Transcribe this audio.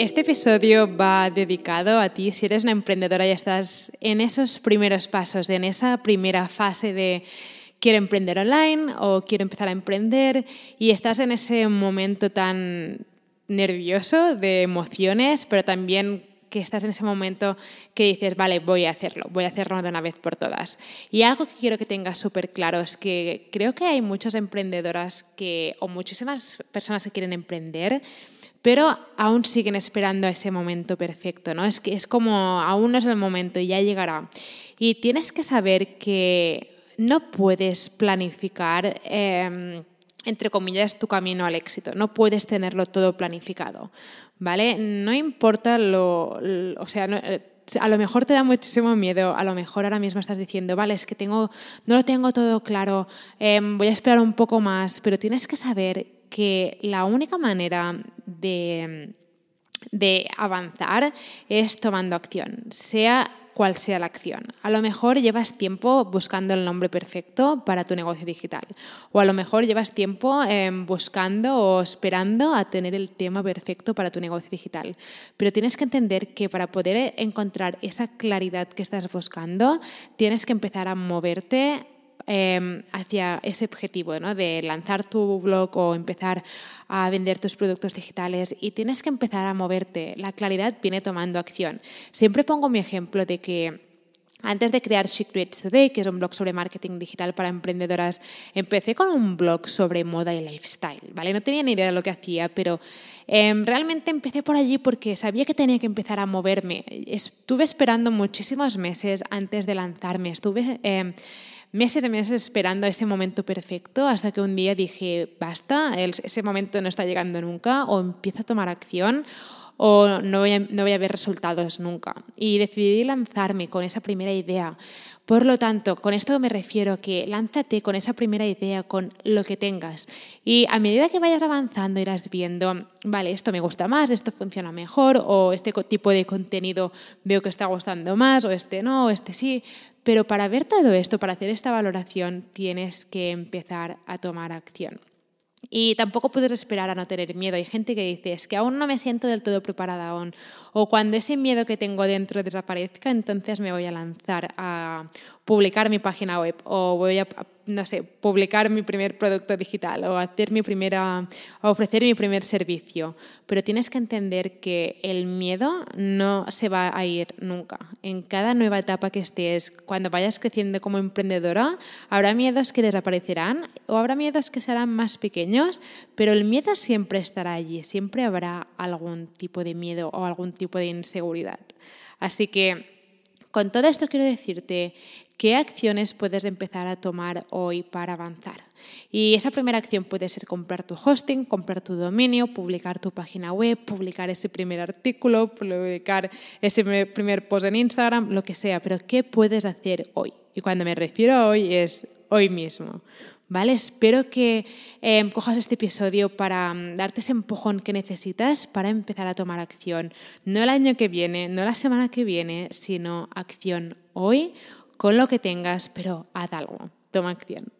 Este episodio va dedicado a ti. Si eres una emprendedora y estás en esos primeros pasos, en esa primera fase de quiero emprender online o quiero empezar a emprender y estás en ese momento tan nervioso de emociones, pero también que estás en ese momento que dices, vale, voy a hacerlo, voy a hacerlo de una vez por todas. Y algo que quiero que tengas súper claro es que creo que hay muchas emprendedoras que, o muchísimas personas que quieren emprender, pero aún siguen esperando ese momento perfecto, ¿no? Es que es como aún no es el momento y ya llegará. Y tienes que saber que no puedes planificar, em, entre comillas, tu camino al éxito. No puedes tenerlo todo planificado, ¿vale? No importa lo, o sea, eh, a lo mejor te da muchísimo miedo, a lo mejor ahora mismo estás diciendo, vale, es que tengo, no lo tengo todo claro, em, voy a esperar un poco más, pero tienes que saber que la única manera de, de avanzar es tomando acción, sea cual sea la acción. A lo mejor llevas tiempo buscando el nombre perfecto para tu negocio digital o a lo mejor llevas tiempo em, buscando o esperando a tener el tema perfecto para tu negocio digital. Pero tienes que entender que para poder encontrar esa claridad que estás buscando, tienes que empezar a moverte Em, hacia ese objetivo ¿no? de lanzar tu blog o empezar a vender tus productos digitales y tienes que empezar a moverte. La claridad viene tomando acción. Siempre pongo mi ejemplo de que antes de crear Secrets Today, que es un blog sobre marketing digital para emprendedoras, empecé con un blog sobre moda y lifestyle, ¿vale? No tenía ni idea de lo que hacía, pero em, realmente empecé por allí porque sabía que tenía que empezar a moverme. Estuve esperando muchísimos meses antes de lanzarme. Estuve em, meses y meses esperando ese momento perfecto hasta que un día dije, basta, ese momento no está llegando nunca, o empiezo a tomar acción o no voy, a, no voy a ver resultados nunca. Y decidí lanzarme con esa primera idea. Por lo tanto, con esto me refiero que lánzate con esa primera idea, con lo que tengas. Y a medida que vayas avanzando irás viendo, vale, esto me gusta más, esto funciona mejor, o este tipo de contenido veo que está gustando más, o este no, o este sí. Pero para ver todo esto, para hacer esta valoración, tienes que empezar a tomar acción. Y tampoco puedes esperar a no tener miedo. Hay gente que dice, es que aún no me siento del todo preparada aún. O cuando ese miedo que tengo dentro desaparezca, entonces me voy a lanzar a publicar mi página web o voy a no sé, publicar mi primer producto digital o hacer mi primera, ofrecer mi primer servicio. Pero tienes que entender que el miedo no se va a ir nunca. En cada nueva etapa que estés, cuando vayas creciendo como emprendedora, habrá miedos que desaparecerán o habrá miedos que serán más pequeños, pero el miedo siempre estará allí, siempre habrá algún tipo de miedo o algún tipo de inseguridad. Así que con todo esto quiero decirte qué acciones puedes empezar a tomar hoy para avanzar. Y esa primera acción puede ser comprar tu hosting, comprar tu dominio, publicar tu página web, publicar ese primer artículo, publicar ese primer post en Instagram, lo que sea. Pero ¿qué puedes hacer hoy? Y cuando me refiero a hoy es hoy mismo. ¿Vale? Espero que em, cojas este episodio para mm, darte ese empujón que necesitas para empezar a tomar acción. No el año que viene, no la semana que viene, sino acción hoy con lo que tengas, pero haz algo. Toma acción.